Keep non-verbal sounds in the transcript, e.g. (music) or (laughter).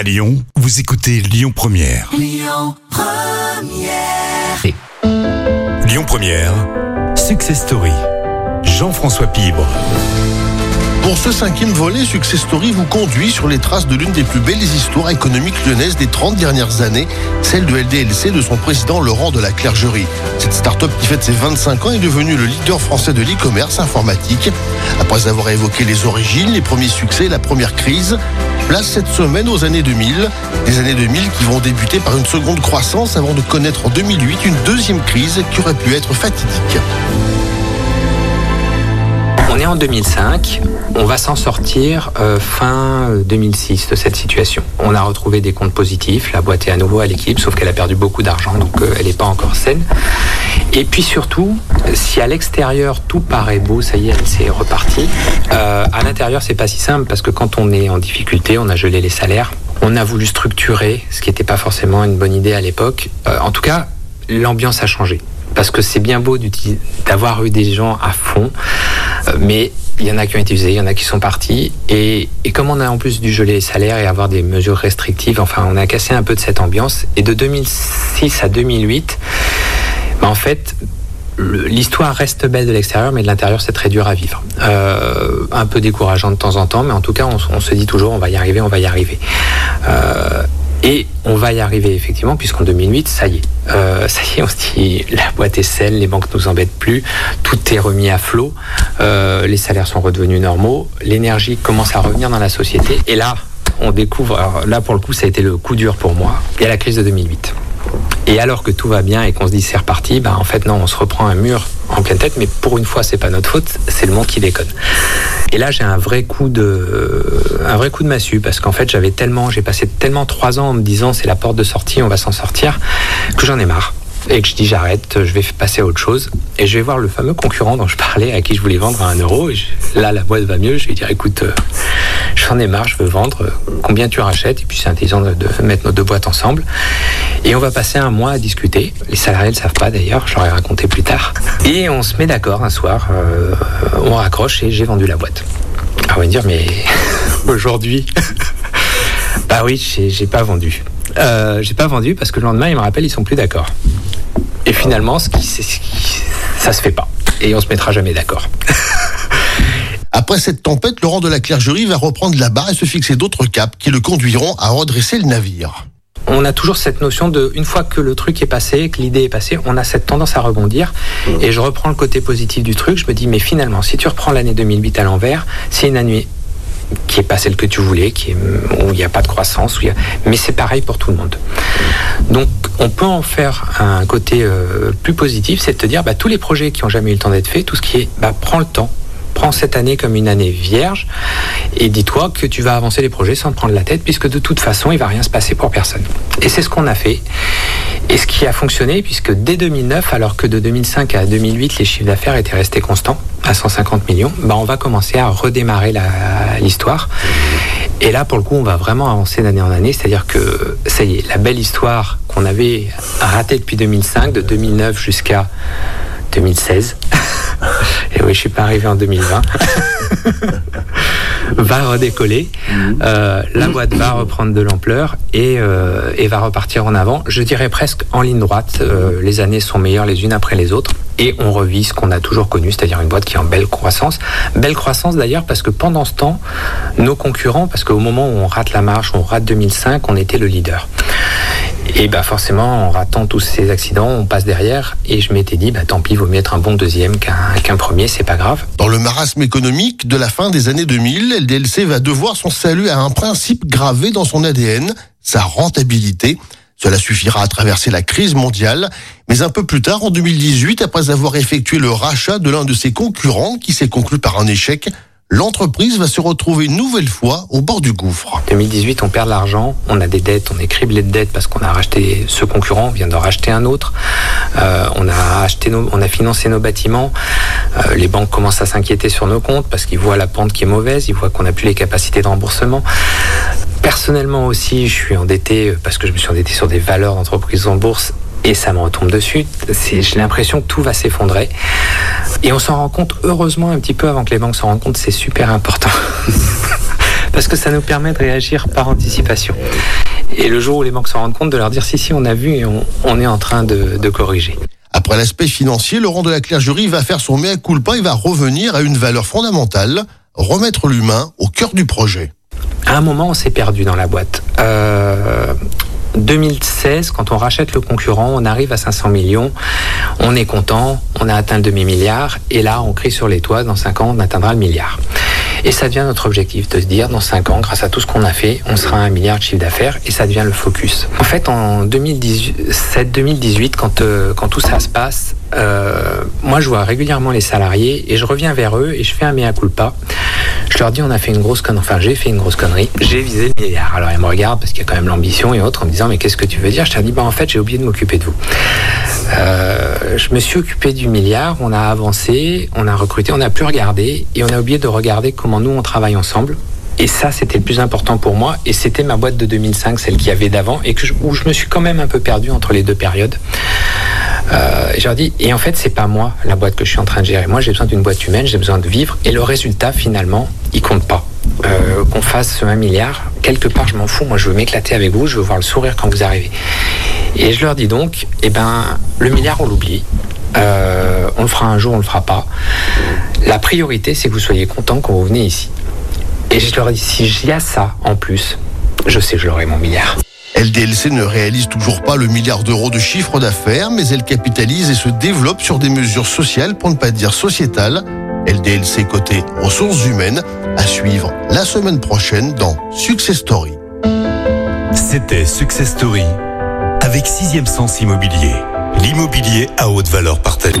À Lyon, vous écoutez Lyon Première. Lyon Première, Success Story. Jean-François Pibre. Pour ce cinquième volet, Success Story vous conduit sur les traces de l'une des plus belles histoires économiques lyonnaises des 30 dernières années, celle de LDLC de son président Laurent de la Clergerie. Cette start-up qui fête ses 25 ans est devenue le leader français de l'e-commerce informatique. Après avoir évoqué les origines, les premiers succès, la première crise, place cette semaine aux années 2000. Des années 2000 qui vont débuter par une seconde croissance avant de connaître en 2008 une deuxième crise qui aurait pu être fatidique. On est en 2005, on va s'en sortir euh, fin 2006 de cette situation. On a retrouvé des comptes positifs, la boîte est à nouveau à l'équipe, sauf qu'elle a perdu beaucoup d'argent, donc euh, elle n'est pas encore saine. Et puis surtout, si à l'extérieur tout paraît beau, ça y est, c'est reparti, euh, à l'intérieur c'est pas si simple parce que quand on est en difficulté, on a gelé les salaires, on a voulu structurer, ce qui n'était pas forcément une bonne idée à l'époque. Euh, en tout cas, l'ambiance a changé parce que c'est bien beau d'avoir eu des gens à fond, euh, mais il y en a qui ont été usés, il y en a qui sont partis. Et, comme on a en plus dû geler les salaires et avoir des mesures restrictives, enfin, on a cassé un peu de cette ambiance. Et de 2006 à 2008, bah, en fait, l'histoire reste belle de l'extérieur, mais de l'intérieur, c'est très dur à vivre. Euh, un peu décourageant de temps en temps, mais en tout cas, on se dit toujours, on va y arriver, on va y arriver. Euh, et on va y arriver effectivement, puisqu'en 2008, ça y est. Euh, ça y est, on se dit, la boîte est saine, les banques nous embêtent plus, tout est remis à flot, euh, les salaires sont redevenus normaux, l'énergie commence à revenir dans la société. Et là, on découvre, alors là pour le coup, ça a été le coup dur pour moi, il y a la crise de 2008. Et alors que tout va bien et qu'on se dit c'est reparti, bah en fait non, on se reprend un mur en pleine tête, mais pour une fois c'est pas notre faute, c'est le monde qui déconne. Et là j'ai un vrai coup de, un vrai coup de massue parce qu'en fait j'avais tellement, j'ai passé tellement trois ans en me disant c'est la porte de sortie, on va s'en sortir, que j'en ai marre. Et que je dis j'arrête, je vais passer à autre chose. Et je vais voir le fameux concurrent dont je parlais, à qui je voulais vendre à un euro. Et là, la boîte va mieux. Je vais dire écoute, euh, j'en ai marre, je veux vendre. Combien tu rachètes? Et puis c'est intelligent de mettre nos deux boîtes ensemble. Et on va passer un mois à discuter. Les salariés ne le savent pas d'ailleurs, je ai raconté plus tard. Et on se met d'accord un soir, euh, on raccroche et j'ai vendu la boîte. Alors on va dire, mais (laughs) aujourd'hui, (laughs) bah oui, j'ai pas vendu. Euh, j'ai pas vendu parce que le lendemain, ils me rappellent, ils sont plus d'accord. Et finalement, ce qui, ce qui- ça se fait pas. Et on se mettra jamais d'accord. (laughs) Après cette tempête, Laurent de la Clergerie va reprendre la barre et se fixer d'autres caps qui le conduiront à redresser le navire. On a toujours cette notion de, une fois que le truc est passé, que l'idée est passée, on a cette tendance à rebondir. Et je reprends le côté positif du truc. Je me dis, mais finalement, si tu reprends l'année 2008 à l'envers, c'est une année qui est pas celle que tu voulais, qui est, où il n'y a pas de croissance, où il y a- mais c'est pareil pour tout le monde. Donc, on peut en faire un côté euh, plus positif, c'est de te dire, bah, tous les projets qui ont jamais eu le temps d'être faits, tout ce qui est, bah, prends le temps. Prends cette année comme une année vierge et dis-toi que tu vas avancer les projets sans te prendre la tête puisque de toute façon il va rien se passer pour personne. Et c'est ce qu'on a fait et ce qui a fonctionné puisque dès 2009 alors que de 2005 à 2008 les chiffres d'affaires étaient restés constants à 150 millions, bah on va commencer à redémarrer l'histoire. Et là pour le coup on va vraiment avancer d'année en année, c'est-à-dire que ça y est, la belle histoire qu'on avait ratée depuis 2005 de 2009 jusqu'à 2016. Et oui, je suis pas arrivé en 2020. (laughs) va redécoller. Euh, la boîte va reprendre de l'ampleur et, euh, et va repartir en avant. Je dirais presque en ligne droite. Euh, les années sont meilleures les unes après les autres. Et on revit ce qu'on a toujours connu, c'est-à-dire une boîte qui est en belle croissance. Belle croissance d'ailleurs parce que pendant ce temps, nos concurrents, parce qu'au moment où on rate la marche, on rate 2005, on était le leader. Et bah forcément, en ratant tous ces accidents, on passe derrière. Et je m'étais dit, bah tant pis, vaut mieux être un bon deuxième qu'un qu'un premier, c'est pas grave. Dans le marasme économique de la fin des années 2000, LDLC va devoir son salut à un principe gravé dans son ADN, sa rentabilité. Cela suffira à traverser la crise mondiale, mais un peu plus tard, en 2018, après avoir effectué le rachat de l'un de ses concurrents qui s'est conclu par un échec, l'entreprise va se retrouver une nouvelle fois au bord du gouffre. 2018, on perd de l'argent, on a des dettes, on est criblé de dettes parce qu'on a racheté ce concurrent, on vient d'en racheter un autre, Euh, on a acheté, on a financé nos bâtiments, Euh, les banques commencent à s'inquiéter sur nos comptes parce qu'ils voient la pente qui est mauvaise, ils voient qu'on n'a plus les capacités de remboursement. Personnellement aussi, je suis endetté parce que je me suis endetté sur des valeurs d'entreprise en bourse et ça me retombe dessus. J'ai l'impression que tout va s'effondrer. Et on s'en rend compte, heureusement, un petit peu avant que les banques s'en rendent compte, c'est super important. (laughs) parce que ça nous permet de réagir par anticipation. Et le jour où les banques se rendent compte, de leur dire si, si, on a vu et on, est en train de, de corriger. Après l'aspect financier, Laurent de la Clergerie va faire son mea culpa et va revenir à une valeur fondamentale, remettre l'humain au cœur du projet. À un moment, on s'est perdu dans la boîte. Euh, 2016, quand on rachète le concurrent, on arrive à 500 millions, on est content, on a atteint le demi-milliard, et là, on crie sur les toits, dans 5 ans, on atteindra le milliard. Et ça devient notre objectif de se dire, dans 5 ans, grâce à tout ce qu'on a fait, on sera à un milliard de chiffre d'affaires, et ça devient le focus. En fait, en 2017-2018, quand, euh, quand tout ça se passe, euh, moi, je vois régulièrement les salariés, et je reviens vers eux, et je fais un mea culpa. Je leur dis, on a fait une grosse connerie, enfin, j'ai fait une grosse connerie, j'ai visé le milliard. Alors, ils me regardent, parce qu'il y a quand même l'ambition et autres, en me disant, mais qu'est-ce que tu veux dire? Je leur dis, bah, en fait, j'ai oublié de m'occuper de vous. Euh, je me suis occupé du milliard, on a avancé, on a recruté, on a pu regarder et on a oublié de regarder comment nous on travaille ensemble. Et ça, c'était le plus important pour moi. Et c'était ma boîte de 2005, celle qu'il y avait d'avant, et où je me suis quand même un peu perdu entre les deux périodes. Euh, je leur dis, et en fait, c'est pas moi la boîte que je suis en train de gérer. Moi, j'ai besoin d'une boîte humaine, j'ai besoin de vivre. Et le résultat, finalement, il compte pas. Euh, qu'on fasse un milliard, quelque part, je m'en fous. Moi, je veux m'éclater avec vous, je veux voir le sourire quand vous arrivez. Et je leur dis donc, eh ben, le milliard, on l'oublie. Euh, on le fera un jour, on le fera pas. La priorité, c'est que vous soyez content quand vous venez ici. Et je leur dis, si j'y a ça en plus, je sais que je l'aurai mon milliard. LDLC ne réalise toujours pas le milliard d'euros de chiffre d'affaires, mais elle capitalise et se développe sur des mesures sociales, pour ne pas dire sociétales. LDLC côté ressources humaines, à suivre la semaine prochaine dans Success Story. C'était Success Story avec Sixième Sens Immobilier, l'immobilier à haute valeur partagée.